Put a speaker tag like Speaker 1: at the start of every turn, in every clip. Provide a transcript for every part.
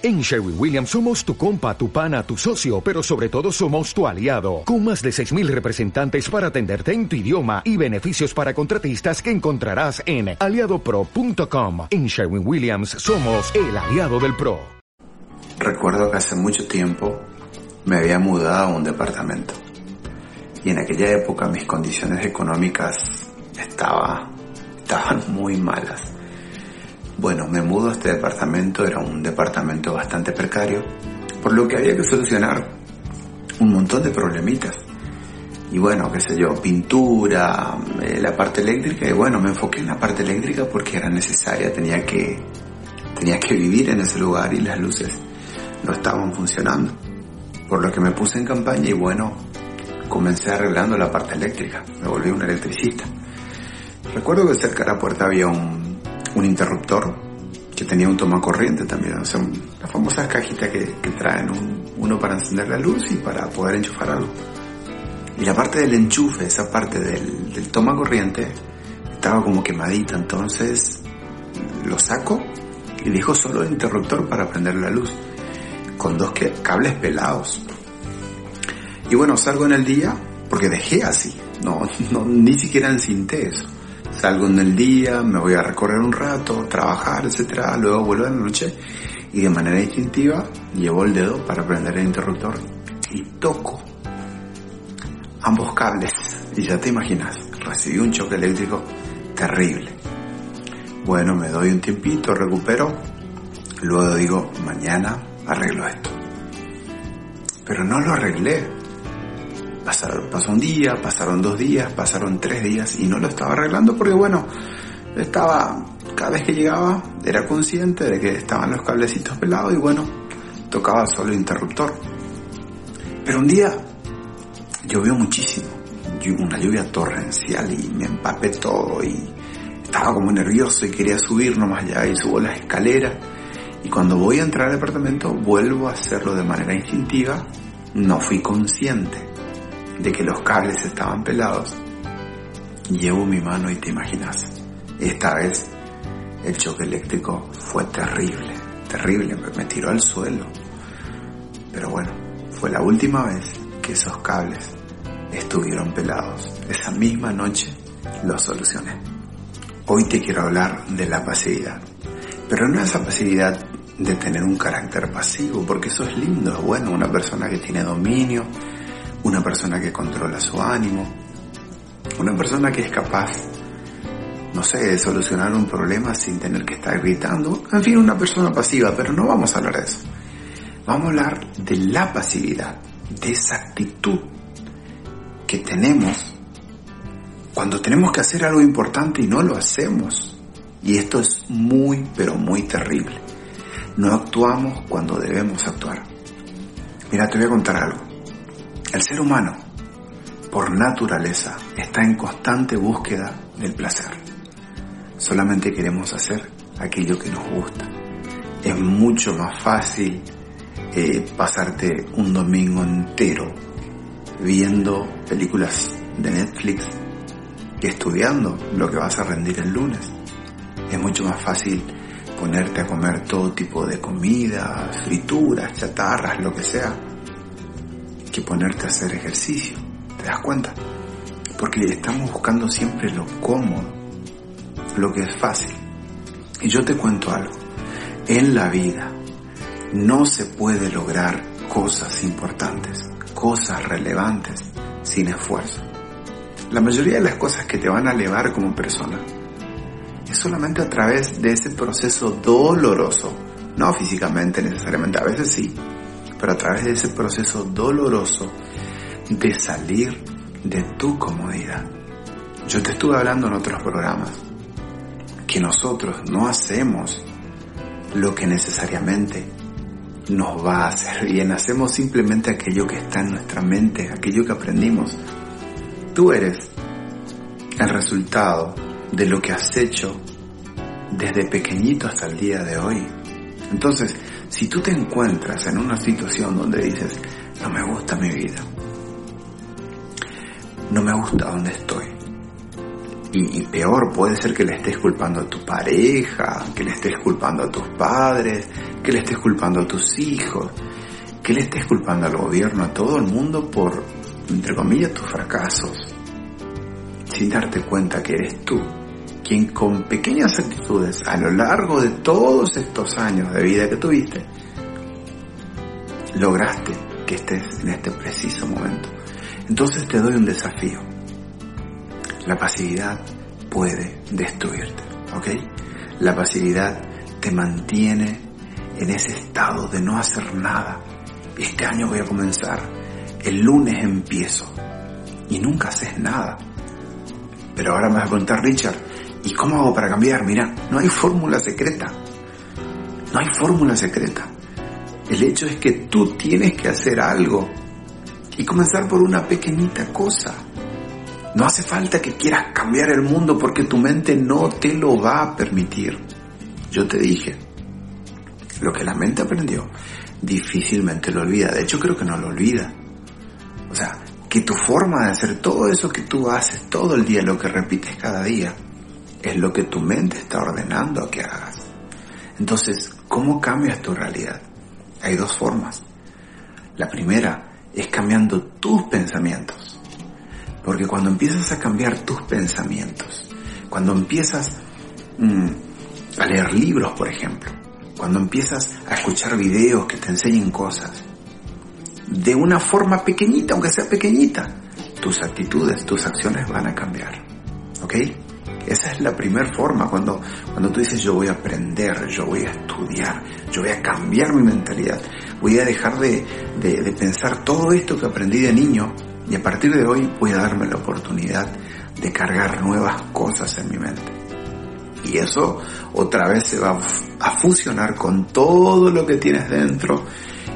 Speaker 1: En Sherwin Williams somos tu compa, tu pana, tu socio, pero sobre todo somos tu aliado, con más de 6.000 representantes para atenderte en tu idioma y beneficios para contratistas que encontrarás en aliadopro.com. En Sherwin Williams somos el aliado del PRO.
Speaker 2: Recuerdo que hace mucho tiempo me había mudado a un departamento y en aquella época mis condiciones económicas estaba, estaban muy malas bueno, me mudo a este departamento, era un departamento bastante precario, por lo que había que solucionar un montón de problemitas. Y bueno, qué sé yo, pintura, eh, la parte eléctrica, y bueno, me enfoqué en la parte eléctrica porque era necesaria, tenía que, tenía que vivir en ese lugar y las luces no estaban funcionando. Por lo que me puse en campaña y bueno, comencé arreglando la parte eléctrica, me volví un electricista. Recuerdo que cerca de la puerta había un un interruptor que tenía un toma corriente también, o sea, las famosas cajitas que, traen uno para encender la luz y para poder enchufar algo. Y la parte del enchufe, esa parte del, del toma corriente, estaba como quemadita, entonces lo saco y dejo solo el interruptor para prender la luz, con dos cables pelados. Y bueno, salgo en el día porque dejé así, no, no ni siquiera encinté eso. Salgo en el día, me voy a recorrer un rato, trabajar, etcétera, luego vuelvo en la noche y de manera instintiva llevo el dedo para prender el interruptor y toco ambos cables y ya te imaginas, recibí un choque eléctrico terrible. Bueno, me doy un tiempito, recupero, luego digo, mañana arreglo esto. Pero no lo arreglé, pasó un día, pasaron dos días, pasaron tres días y no lo estaba arreglando porque bueno, estaba, cada vez que llegaba era consciente de que estaban los cablecitos pelados y bueno, tocaba solo el interruptor. Pero un día llovió muchísimo, una lluvia torrencial y me empapé todo y estaba como nervioso y quería subir nomás allá y subo las escaleras y cuando voy a entrar al departamento vuelvo a hacerlo de manera instintiva, no fui consciente de que los cables estaban pelados, llevo mi mano y te imaginas, esta vez el choque eléctrico fue terrible, terrible, me tiró al suelo. Pero bueno, fue la última vez que esos cables estuvieron pelados. Esa misma noche lo solucioné. Hoy te quiero hablar de la pasividad. Pero no esa pasividad de tener un carácter pasivo, porque eso es lindo, es bueno, una persona que tiene dominio, una persona que controla su ánimo, una persona que es capaz, no sé, de solucionar un problema sin tener que estar gritando, en fin, una persona pasiva, pero no vamos a hablar de eso. Vamos a hablar de la pasividad, de esa actitud que tenemos cuando tenemos que hacer algo importante y no lo hacemos. Y esto es muy, pero muy terrible. No actuamos cuando debemos actuar. Mira, te voy a contar algo. El ser humano, por naturaleza, está en constante búsqueda del placer. Solamente queremos hacer aquello que nos gusta. Es mucho más fácil eh, pasarte un domingo entero viendo películas de Netflix que estudiando lo que vas a rendir el lunes. Es mucho más fácil ponerte a comer todo tipo de comida, frituras, chatarras, lo que sea, ponerte a hacer ejercicio. ¿Te das cuenta? Porque estamos buscando siempre lo cómodo, lo que es fácil. Y yo te cuento algo. En la vida no se puede lograr cosas importantes, cosas relevantes sin esfuerzo. La mayoría de las cosas que te van a elevar como persona es solamente a través de ese proceso doloroso, no físicamente necesariamente, a veces sí, pero a través de ese proceso doloroso de salir de tu comodidad. Yo te estuve hablando en otros programas que nosotros no hacemos lo que necesariamente nos va a hacer bien, hacemos simplemente aquello que está en nuestra mente, aquello que aprendimos. Tú eres el resultado de lo que has hecho desde pequeñito hasta el día de hoy. Entonces, si tú te encuentras en una situación donde dices, no me gusta mi vida, no me gusta donde estoy, y, peor, puede ser que le estés culpando a tu pareja, que le estés culpando a tus padres, que le estés culpando a tus hijos, que le estés culpando al gobierno, a todo el mundo por, entre comillas, tus fracasos, sin darte cuenta que eres tú quien con pequeñas actitudes a lo largo de todos estos años de vida que tuviste, lograste que estés en este preciso momento. Entonces te doy un desafío. La pasividad puede destruirte, ¿ok? La pasividad te mantiene en ese estado de no hacer nada. Este año voy a comenzar, el lunes empiezo y nunca haces nada. Pero ahora me vas a contar, Richard, ¿y cómo hago para cambiar? Mira, no hay fórmula secreta. No hay fórmula secreta. El hecho es que tú tienes que hacer algo y comenzar por una pequeñita cosa. No hace falta que quieras cambiar el mundo porque tu mente no te lo va a permitir. Yo te dije, lo que la mente aprendió, difícilmente lo olvida. De hecho, creo que no lo olvida. O sea, que tu forma de hacer todo eso que tú haces todo el día, lo que repites cada día, es lo que tu mente está ordenando que hagas. Entonces, ¿cómo cambias tu realidad? Hay dos formas. La primera es cambiando tus pensamientos. Porque cuando empiezas a cambiar tus pensamientos, cuando empiezas mm, a leer libros, por ejemplo, cuando empiezas a escuchar videos que te enseñen cosas, de una forma pequeñita, aunque sea pequeñita, tus actitudes, tus acciones van a cambiar. ¿Ok? Esa es la primera forma cuando, cuando tú dices yo voy a aprender, yo voy a estudiar, yo voy a cambiar mi mentalidad, voy a dejar de, de pensar todo esto que aprendí de niño y a partir de hoy voy a darme la oportunidad de cargar nuevas cosas en mi mente. Y eso otra vez se va a fusionar con todo lo que tienes dentro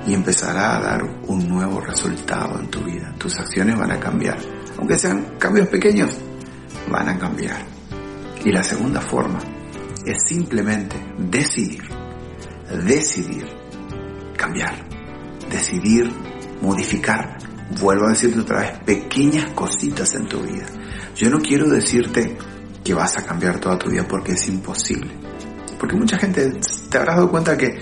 Speaker 2: y empezará a dar un nuevo resultado en tu vida. Tus acciones van a cambiar. Aunque sean cambios pequeños, van a cambiar. Y la segunda forma es simplemente decidir, decidir cambiar, decidir modificar. Vuelvo a decirte otra vez, pequeñas cositas en tu vida. Yo no quiero decirte que vas a cambiar toda tu vida porque es imposible. Porque mucha gente te habrás dado cuenta que,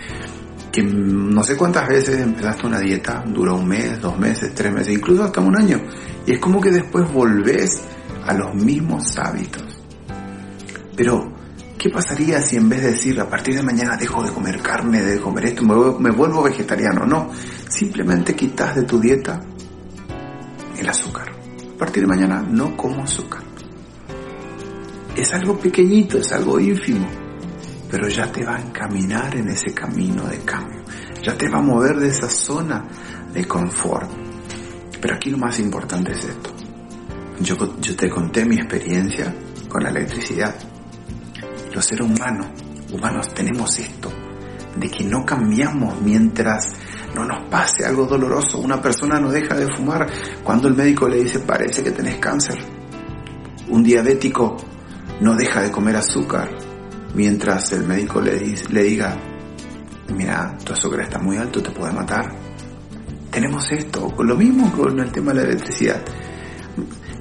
Speaker 2: que no sé cuántas veces empezaste una dieta, duró un mes, dos meses, tres meses, incluso hasta un año. Y es como que después volvés a los mismos hábitos. Pero, ¿qué pasaría si en vez de decir a partir de mañana dejo de comer carne, de comer esto, me vuelvo vegetariano? No, simplemente quitas de tu dieta el azúcar. A partir de mañana no como azúcar. Es algo pequeñito, es algo ínfimo, pero ya te va a encaminar en ese camino de cambio. Ya te va a mover de esa zona de confort. Pero aquí lo más importante es esto. Yo, te conté mi experiencia con la electricidad los seres humanos, humanos tenemos esto, de que no cambiamos mientras no nos pase algo doloroso. Una persona no deja de fumar cuando el médico le dice parece que tenés cáncer. Un diabético no deja de comer azúcar mientras el médico le, le diga, mira, tu azúcar está muy alto, te puede matar. Tenemos esto, lo mismo con el tema de la electricidad.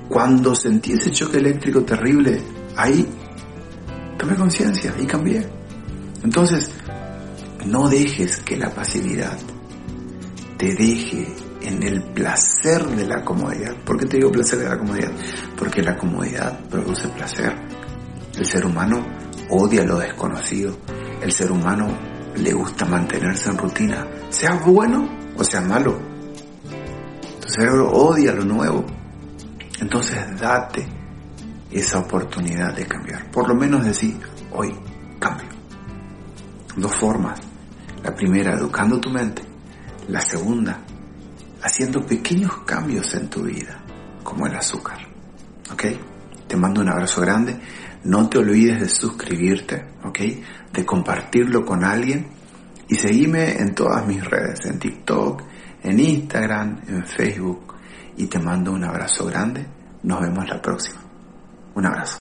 Speaker 2: Cuando sentí ese choque eléctrico terrible, ahí conciencia y cambié. Entonces, no dejes que la pasividad te deje en el placer de la comodidad. ¿Por qué te digo placer de la comodidad? Porque la comodidad produce placer. El ser humano odia lo desconocido. El ser humano le gusta mantenerse en rutina, sea bueno o sea malo. Tu cerebro odia lo nuevo. Entonces date esa oportunidad de cambiar. Por lo menos decir, hoy cambio. Dos formas. La primera, educando tu mente. La segunda, haciendo pequeños cambios en tu vida, como el azúcar. ¿Ok? Te mando un abrazo grande. No te olvides de suscribirte, ¿ok? De compartirlo con alguien. Y seguime en todas mis redes, en TikTok, en Instagram, en Facebook. Y te mando un abrazo grande. Nos vemos la próxima. Un abrazo.